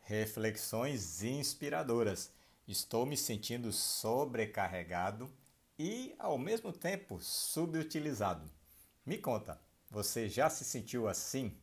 Reflexões inspiradoras. Estou me sentindo sobrecarregado e, ao mesmo tempo, subutilizado. Me conta, você já se sentiu assim?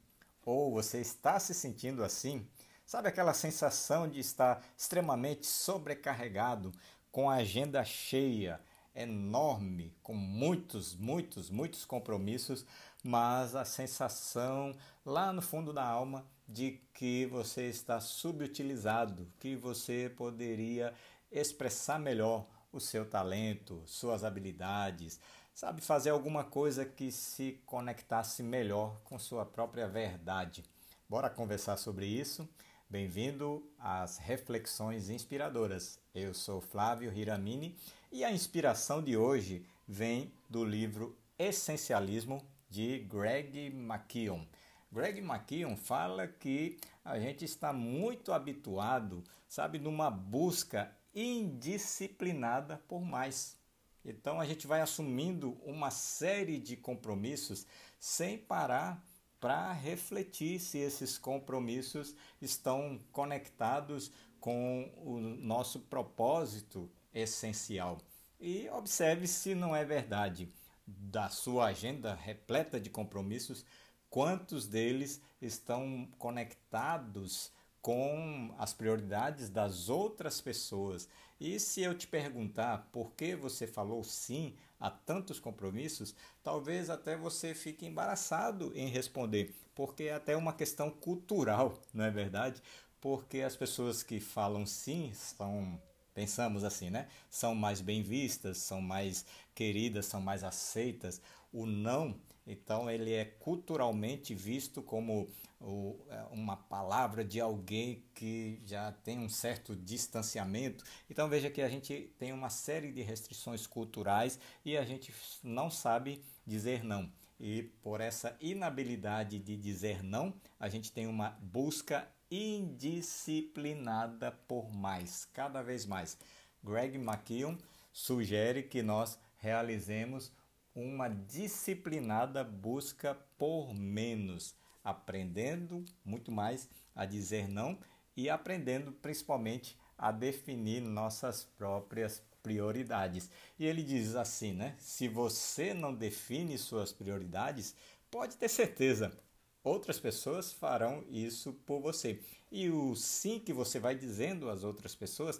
Ou você está se sentindo assim? Sabe aquela sensação de estar extremamente sobrecarregado, com a agenda cheia, enorme, com muitos, muitos, muitos compromissos, mas a sensação lá no fundo da alma de que você está subutilizado, que você poderia expressar melhor o seu talento, suas habilidades, sabe, fazer alguma coisa que se conectasse melhor com sua própria verdade. Bora conversar sobre isso? Bem-vindo às Reflexões Inspiradoras. Eu sou Flávio Hiramini e a inspiração de hoje vem do livro Essencialismo de Greg McKeown. Greg McKeown fala que a gente está muito habituado, sabe, numa busca indisciplinada por mais. Então a gente vai assumindo uma série de compromissos sem parar para refletir se esses compromissos estão conectados com o nosso propósito essencial. E observe se não é verdade da sua agenda repleta de compromissos, quantos deles estão conectados com as prioridades das outras pessoas. E se eu te perguntar por que você falou sim a tantos compromissos, talvez até você fique embaraçado em responder, porque é até uma questão cultural, não é verdade? Porque as pessoas que falam sim são pensamos assim, né? São mais bem vistas, são mais queridas, são mais aceitas. O não, então, ele é culturalmente visto como o, é, uma palavra de alguém que já tem um certo distanciamento. Então, veja que a gente tem uma série de restrições culturais e a gente não sabe dizer não. E por essa inabilidade de dizer não, a gente tem uma busca indisciplinada por mais, cada vez mais. Greg McKeown sugere que nós realizemos uma disciplinada busca por menos, aprendendo muito mais a dizer não e aprendendo principalmente a definir nossas próprias prioridades. E ele diz assim, né? Se você não define suas prioridades, pode ter certeza, Outras pessoas farão isso por você. E o sim que você vai dizendo às outras pessoas,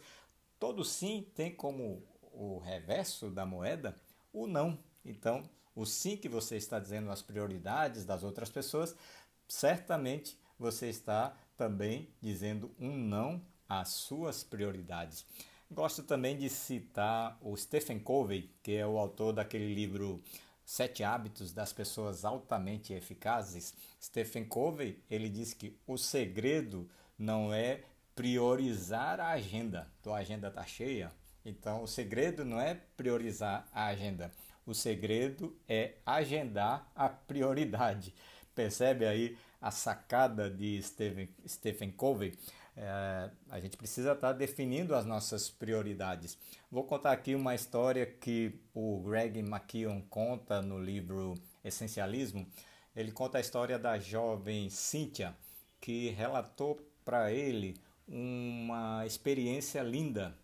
todo sim tem como o reverso da moeda o não. Então, o sim que você está dizendo às prioridades das outras pessoas, certamente você está também dizendo um não às suas prioridades. Gosto também de citar o Stephen Covey, que é o autor daquele livro Sete Hábitos das Pessoas Altamente Eficazes, Stephen Covey, ele diz que o segredo não é priorizar a agenda. Tua agenda está cheia, então o segredo não é priorizar a agenda. O segredo é agendar a prioridade. Percebe aí a sacada de Stephen, Stephen Covey? É, a gente precisa estar tá definindo as nossas prioridades. Vou contar aqui uma história que o Greg McKeown conta no livro Essencialismo. Ele conta a história da jovem Cynthia, que relatou para ele uma experiência linda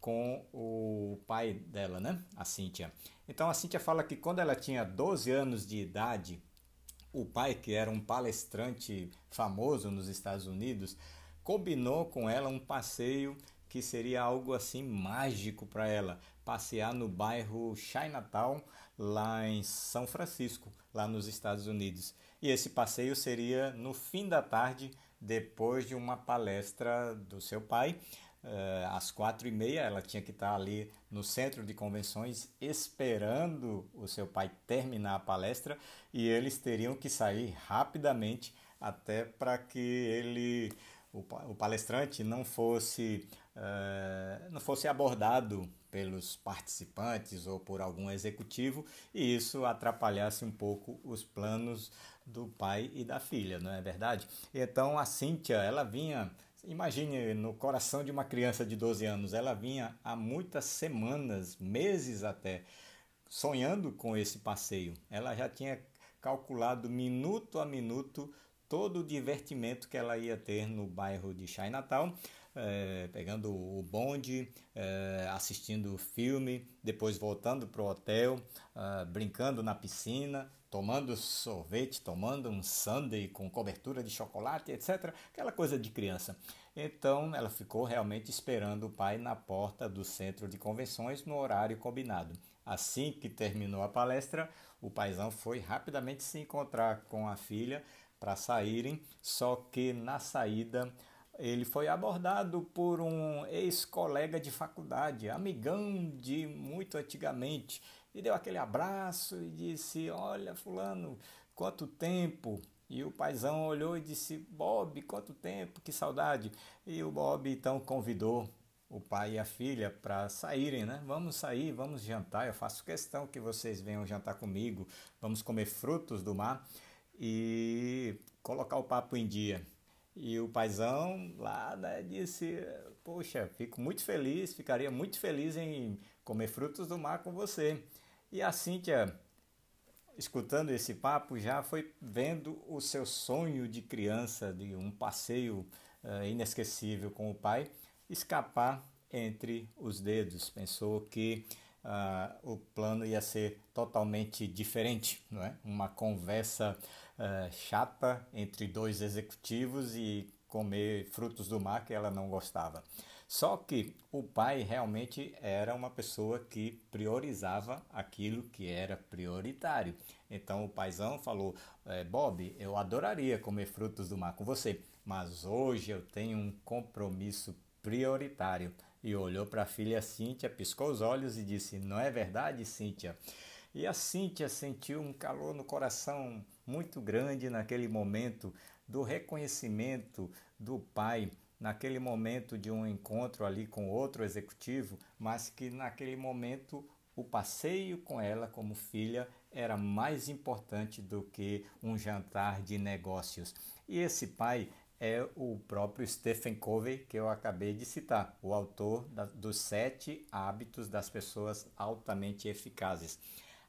com o pai dela, né? A Cynthia. Então a Cynthia fala que quando ela tinha 12 anos de idade, o pai, que era um palestrante famoso nos Estados Unidos, combinou com ela um passeio que seria algo assim mágico para ela, passear no bairro Chinatown, lá em São Francisco, lá nos Estados Unidos. E esse passeio seria no fim da tarde, depois de uma palestra do seu pai. Uh, às quatro e meia ela tinha que estar ali no centro de convenções esperando o seu pai terminar a palestra e eles teriam que sair rapidamente até para que ele o, palestrante não fosse, uh, não fosse abordado pelos participantes ou por algum executivo e isso atrapalhasse um pouco os planos do pai e da filha, não é verdade? Então a Cíntia, ela vinha, imagine no coração de uma criança de 12 anos, ela vinha há muitas semanas, meses até, sonhando com esse passeio. Ela já tinha calculado minuto a minuto todo o divertimento que ela ia ter no bairro de Chinatown, é, pegando o bonde, é, assistindo filme, depois voltando para o hotel, é, brincando na piscina, tomando sorvete, tomando um sundae com cobertura de chocolate, etc. Aquela coisa de criança. Então ela ficou realmente esperando o pai na porta do centro de convenções no horário combinado. Assim que terminou a palestra, o paizão foi rapidamente se encontrar com a filha para saírem, só que na saída ele foi abordado por um ex-colega de faculdade, amigão de muito antigamente, e deu aquele abraço e disse: Olha, Fulano, quanto tempo! E o paizão olhou e disse: Bob, quanto tempo, que saudade! E o Bob então convidou o pai e a filha para saírem, né? Vamos sair, vamos jantar. Eu faço questão que vocês venham jantar comigo. Vamos comer frutos do mar e colocar o papo em dia. E o paizão lá né, disse: Poxa, fico muito feliz, ficaria muito feliz em comer frutos do mar com você. E a Cíntia, escutando esse papo, já foi vendo o seu sonho de criança, de um passeio uh, inesquecível com o pai, escapar entre os dedos. Pensou que uh, o plano ia ser totalmente diferente, não é? Uma conversa uh, chata entre dois executivos e comer frutos do mar que ela não gostava. Só que o pai realmente era uma pessoa que priorizava aquilo que era prioritário. Então o paizão falou: é, Bob, eu adoraria comer frutos do mar com você, mas hoje eu tenho um compromisso prioritário. E olhou para a filha Cíntia, piscou os olhos e disse: Não é verdade, Cíntia? E a Cíntia sentiu um calor no coração muito grande naquele momento do reconhecimento do pai, naquele momento de um encontro ali com outro executivo, mas que naquele momento o passeio com ela como filha era mais importante do que um jantar de negócios. E esse pai é o próprio Stephen Covey, que eu acabei de citar, o autor da, dos Sete Hábitos das Pessoas Altamente Eficazes.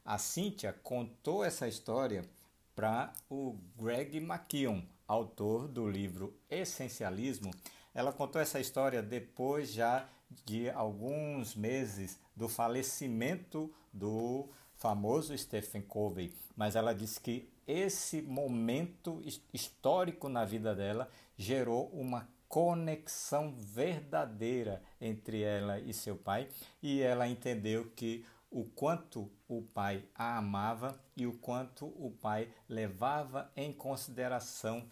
A Cynthia contou essa história para o Greg McKeown, autor do livro Essencialismo. Ela contou essa história depois já de alguns meses do falecimento do famoso Stephen Covey, mas ela disse que esse momento histórico na vida dela gerou uma conexão verdadeira entre ela e seu pai, e ela entendeu que o quanto o pai a amava e o quanto o pai levava em consideração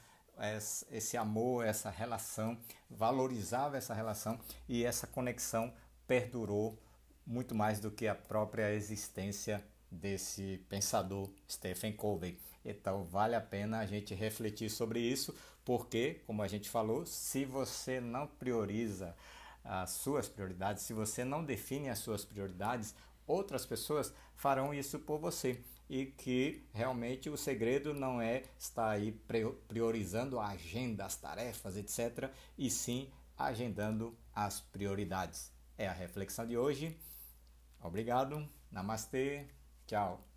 esse amor, essa relação, valorizava essa relação e essa conexão perdurou muito mais do que a própria existência desse pensador Stephen Covey. Então vale a pena a gente refletir sobre isso, porque, como a gente falou, se você não prioriza as suas prioridades, se você não define as suas prioridades, outras pessoas farão isso por você. E que realmente o segredo não é estar aí priorizando a agenda, as tarefas, etc., e sim agendando as prioridades. É a reflexão de hoje. Obrigado. Namastê. Tchau.